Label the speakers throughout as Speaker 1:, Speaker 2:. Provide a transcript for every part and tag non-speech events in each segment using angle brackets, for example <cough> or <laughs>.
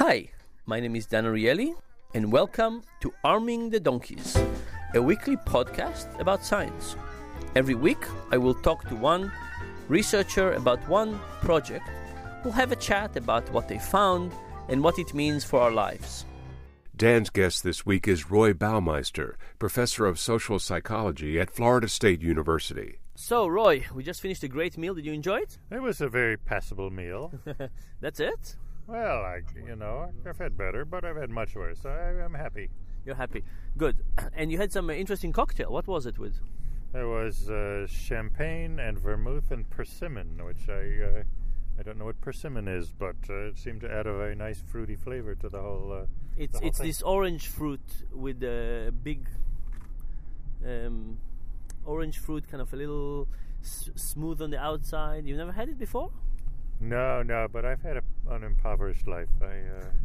Speaker 1: Hi, my name is Dan Ariely, and welcome to Arming the Donkeys, a weekly podcast about science. Every week, I will talk to one researcher about one project. We'll have a chat about what they found and what it means for our lives.
Speaker 2: Dan's guest this week is Roy Baumeister, professor of social psychology at Florida State University.
Speaker 1: So, Roy, we just finished a great meal. Did you enjoy it?
Speaker 3: It was a very passable meal. <laughs>
Speaker 1: That's it?
Speaker 3: Well, I, you know, I've had better, but I've had much worse. So I, I'm happy.
Speaker 1: You're happy. Good. <clears throat> And you had some interesting cocktail. What was it with?
Speaker 3: It was uh, champagne and vermouth and persimmon, which I uh, I don't know what persimmon is, but uh, it seemed to add a very nice fruity flavor to the whole. Uh,
Speaker 1: It's
Speaker 3: the whole
Speaker 1: it's
Speaker 3: thing.
Speaker 1: this orange fruit with a big um, orange fruit, kind of a little s- smooth on the outside. You've never had it before?
Speaker 3: No, no, but I've had a, an impoverished life. I, uh,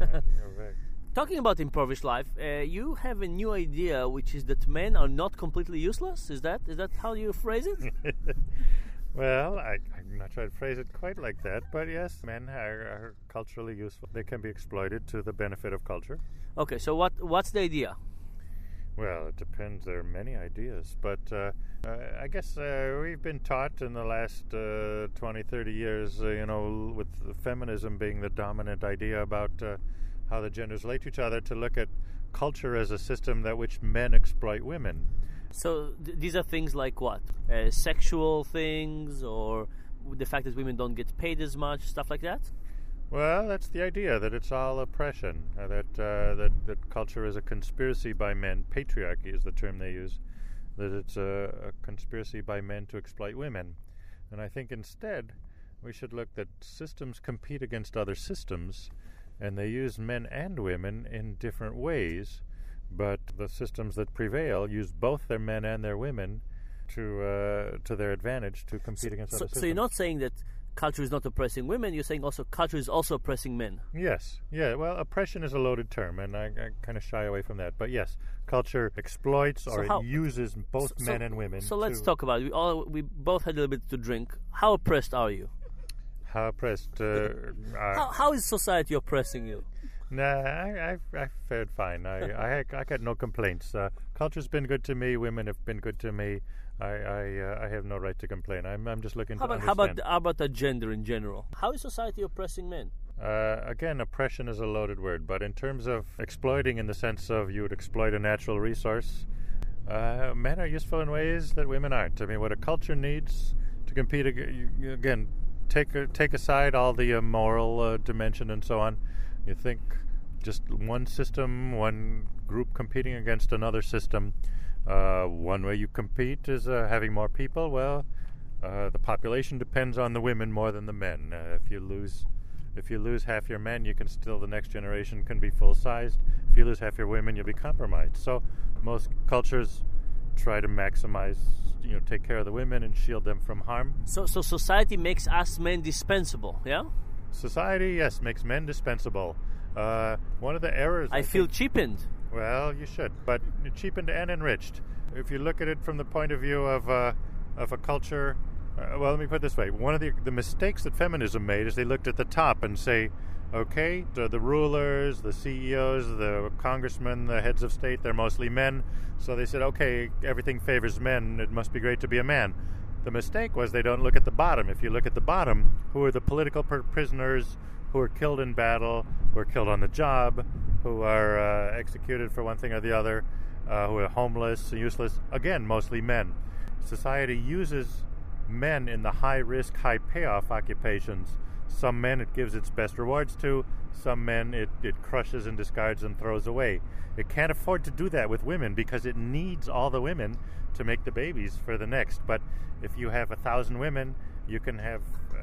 Speaker 3: <laughs> I you're right.
Speaker 1: Talking about impoverished life, uh, you have a new idea, which is that men are not completely useless. Is that is that how you phrase it? <laughs>
Speaker 3: Well, I, I'm not trying to phrase it quite like that, but yes, men are, are culturally useful. They can be exploited to the benefit of culture.
Speaker 1: okay, so what what's the idea?
Speaker 3: Well, it depends. There are many ideas, but uh, uh, I guess uh, we've been taught in the last uh, 20, 30 years, uh, you know, with feminism being the dominant idea about uh, how the genders relate to each other, to look at culture as a system that which men exploit women.
Speaker 1: So th- these are things like what? Uh, sexual things, or the fact that women don't get paid as much, stuff like that.
Speaker 3: Well, that's the idea that it's all oppression. Uh, that uh, that that culture is a conspiracy by men. Patriarchy is the term they use. That it's a, a conspiracy by men to exploit women. And I think instead we should look that systems compete against other systems, and they use men and women in different ways. But the systems that prevail use both their men and their women to uh, to their advantage to compete against
Speaker 1: So,
Speaker 3: other systems.
Speaker 1: so you're not saying that culture is not oppressing women. You're saying also culture is also oppressing men.
Speaker 3: Yes, yeah. Well, oppression is a loaded term, and I, I kind of shy away from that. But yes, culture exploits
Speaker 1: So
Speaker 3: or
Speaker 1: how-
Speaker 3: it uses both
Speaker 1: So-
Speaker 3: men and women.
Speaker 1: So let's talk about it. We all we both had a little bit to drink. How oppressed are you?
Speaker 3: how oppressed. Uh, <laughs>
Speaker 1: How, how is society oppressing you?
Speaker 3: nah, I, I, I fared fine. I, I, I got no complaints. Uh, culture's been good to me. Women have been good to me. I, I, uh, I have no right to complain. I'm, I'm just looking
Speaker 1: How
Speaker 3: to
Speaker 1: about how about how about the gender in general? How is society oppressing men?
Speaker 3: Uh, again, oppression is a loaded word, but in terms of exploiting, in the sense of you would exploit a natural resource, uh, men are useful in ways that women aren't. I mean, what a culture needs to compete ag- you- you- again, take take aside all the uh, moral uh, dimension and so on. You think just one system, one group competing against another system. Uh, one way you compete is uh, having more people. Well, uh, the population depends on the women more than the men. Uh, if you lose, if you lose half your men, you can still the next generation can be full sized. If you lose half your women, you'll be compromised. So most cultures try to maximize, you know, take care of the women and shield them from harm.
Speaker 1: So so society makes us men dispensable. Yeah,
Speaker 3: Society, yes, makes men dispensable. Uh, one of the errors
Speaker 1: I feel
Speaker 3: think-
Speaker 1: cheapened.
Speaker 3: Well, you should, but cheapened and enriched. If you look at it from the point of view of uh, of a culture, uh, well, let me put it this way: one of the the mistakes that feminism made is they looked at the top and say, okay, the, the rulers, the CEOs, the congressmen, the heads of state, they're mostly men, so they said, okay, everything favors men. It must be great to be a man. The mistake was they don't look at the bottom. If you look at the bottom, who are the political pr- prisoners who are killed in battle, who are killed on the job, who are uh, executed for one thing or the other, uh, who are homeless, useless? Again, mostly men. Society uses men in the high risk, high payoff occupations. Some men it gives its best rewards to, some men it, it crushes and discards and throws away. It can't afford to do that with women because it needs all the women to make the babies for the next. But if you have a thousand women, you can have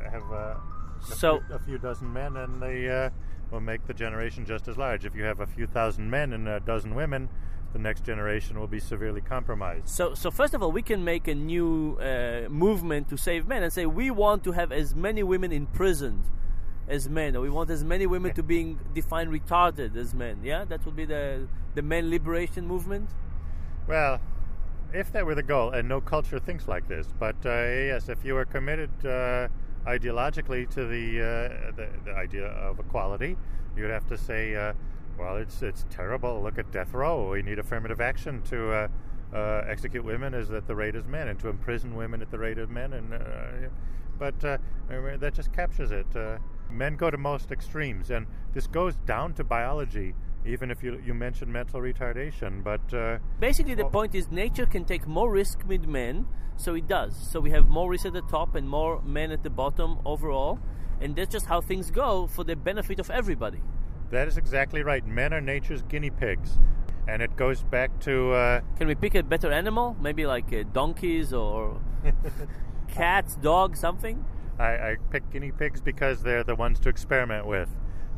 Speaker 3: have uh, a,
Speaker 1: So-
Speaker 3: few, a few dozen men, and they uh, will make the generation just as large. If you have a few thousand men and a dozen women, the next generation will be severely compromised.
Speaker 1: So, so first of all, we can make a new uh, movement to save men and say we want to have as many women imprisoned as men, or we want as many women to being defined retarded as men. Yeah, that would be the the men liberation movement.
Speaker 3: Well, if that were the goal, and no culture thinks like this, but uh, yes, if you are committed uh, ideologically to the, uh, the, the idea of equality. You'd have to say, uh, well, it's it's terrible. Look at death row. We need affirmative action to uh, execute women as at the rate as men, and to imprison women at the rate of men. And but that just captures it. Men go to most extremes, and this goes down to biology. Even if you you mentioned mental retardation, but
Speaker 1: basically the well, point is nature can take more risk with men, so it does. So we have more risk at the top and more men at the bottom overall, and that's just how things go for the benefit of everybody.
Speaker 3: That is exactly right. Men are nature's guinea pigs. And it goes back to. Uh,
Speaker 1: Can we pick a better animal? Maybe like uh, donkeys or <laughs> cats, dogs, something?
Speaker 3: I, I pick guinea pigs because they're the ones to experiment with.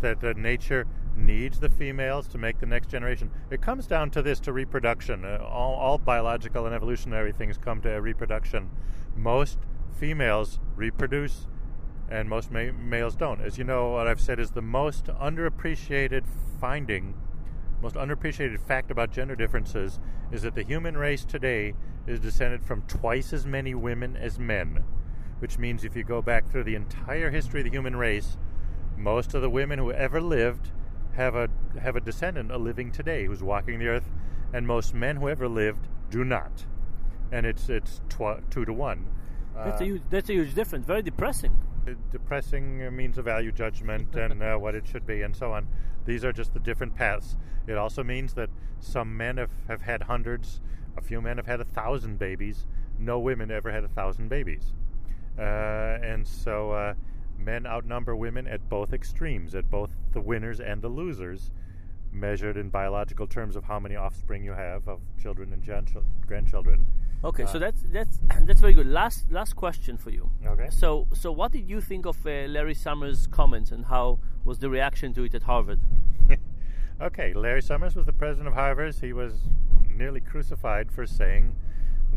Speaker 3: That, that nature needs the females to make the next generation. It comes down to this to reproduction. Uh, all, all biological and evolutionary things come to reproduction. Most females reproduce and most ma- males don't. As you know, what I've said is the most underappreciated finding, most underappreciated fact about gender differences is that the human race today is descended from twice as many women as men, which means if you go back through the entire history of the human race, most of the women who ever lived have a have a descendant a living today who's walking the earth, and most men who ever lived do not, and it's it's tw- two to one.
Speaker 1: That's a uh, huge, that's a huge difference. Very depressing
Speaker 3: depressing means a value judgment <laughs> and uh, what it should be and so on. These are just the different paths. It also means that some men have, have had hundreds, a few men have had a thousand babies. No women ever had a thousand babies. Uh, and so uh, men outnumber women at both extremes, at both the winners and the losers, measured in biological terms of how many offspring you have of children and grandchildren.
Speaker 1: Okay, uh, so that's that's <clears throat> that's very good. Last last question for you.
Speaker 3: Okay.
Speaker 1: So so what did you think of uh, Larry Summers' comments and how was the reaction to it at Harvard? <laughs>
Speaker 3: okay, Larry Summers was the president of Harvard. He was nearly crucified for saying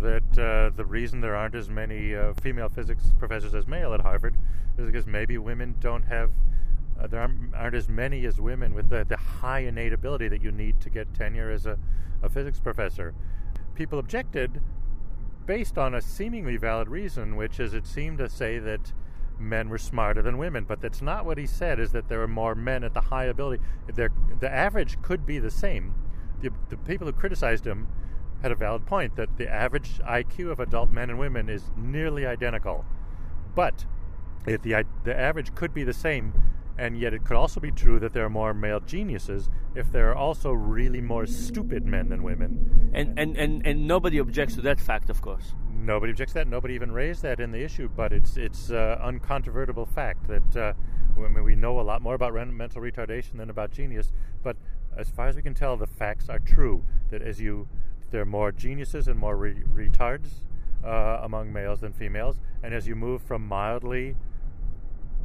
Speaker 3: that uh, the reason there aren't as many uh, female physics professors as male at Harvard is because maybe women don't have uh, there aren't, aren't, as many as women with the, the high innate ability that you need to get tenure as a, a physics professor. People objected based on a seemingly valid reason, which is it seemed to say that men were smarter than women. But that's not what he said, is that there are more men at the high ability. They're, the average could be the same. The, the people who criticized him had a valid point that the average IQ of adult men and women is nearly identical. But if the, the average could be the same, and yet it could also be true that there are more male geniuses if there are also really more stupid men than women.
Speaker 1: And and, and, and nobody objects to that fact, of course.
Speaker 3: Nobody objects to that. Nobody even raised that in the issue, but it's it's uh, uncontrovertible fact that uh, I mean, we know a lot more about mental retardation than about genius. But as far as we can tell, the facts are true. That as you there are more geniuses and more re- retards uh, among males than females, and as you move from mildly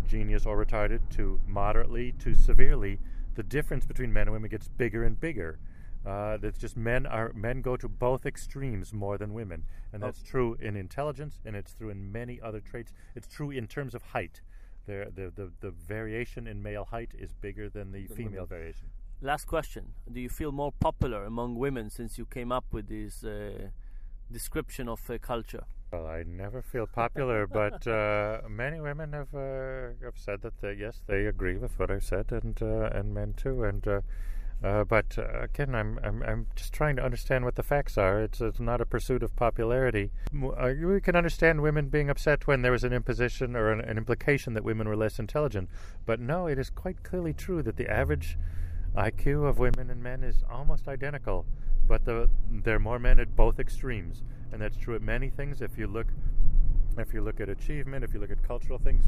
Speaker 3: genius or retarded to moderately to severely, the difference between men and women gets bigger and bigger. Uh, that's just men are men go to both extremes more than women, and that's oh. true in intelligence, and it's true in many other traits. It's true in terms of height. The the the, the variation in male height is bigger than the, the female women. variation.
Speaker 1: Last question: Do you feel more popular among women since you came up with this uh, description of uh, culture?
Speaker 3: Well, I never feel popular, <laughs> but uh, many women have uh, have said that they, yes, they agree with what I've said, and uh, and men too. And uh, uh, but uh, again, I'm, I'm I'm just trying to understand what the facts are. It's it's not a pursuit of popularity. we can understand women being upset when there was an imposition or an, an implication that women were less intelligent, but no, it is quite clearly true that the average IQ of women and men is almost identical, but the, there are more men at both extremes and that's true at many things. If you look, if you look at achievement, if you look at cultural things,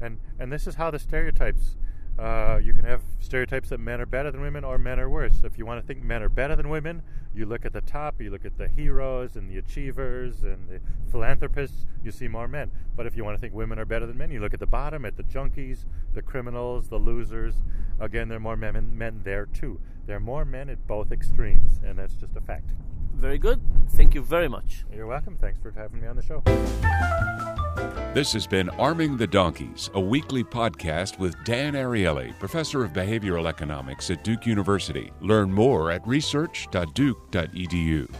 Speaker 3: and and this is how the stereotypes. Uh, you can have stereotypes that men are better than women or men are worse. If you want to think men are better than women, you look at the top, you look at the heroes and the achievers and the philanthropists, you see more men. But if you want to think women are better than men, you look at the bottom, at the junkies, the criminals, the losers. Again, there are more men, men there too. There are more men at both extremes, and that's just a fact.
Speaker 1: Very good. Thank you very much.
Speaker 3: You're welcome. Thanks for having me on the show.
Speaker 2: This has been Arming the Donkeys, a weekly podcast with Dan Ariely, professor of behavioral economics at Duke University. Learn more at research.duke.edu.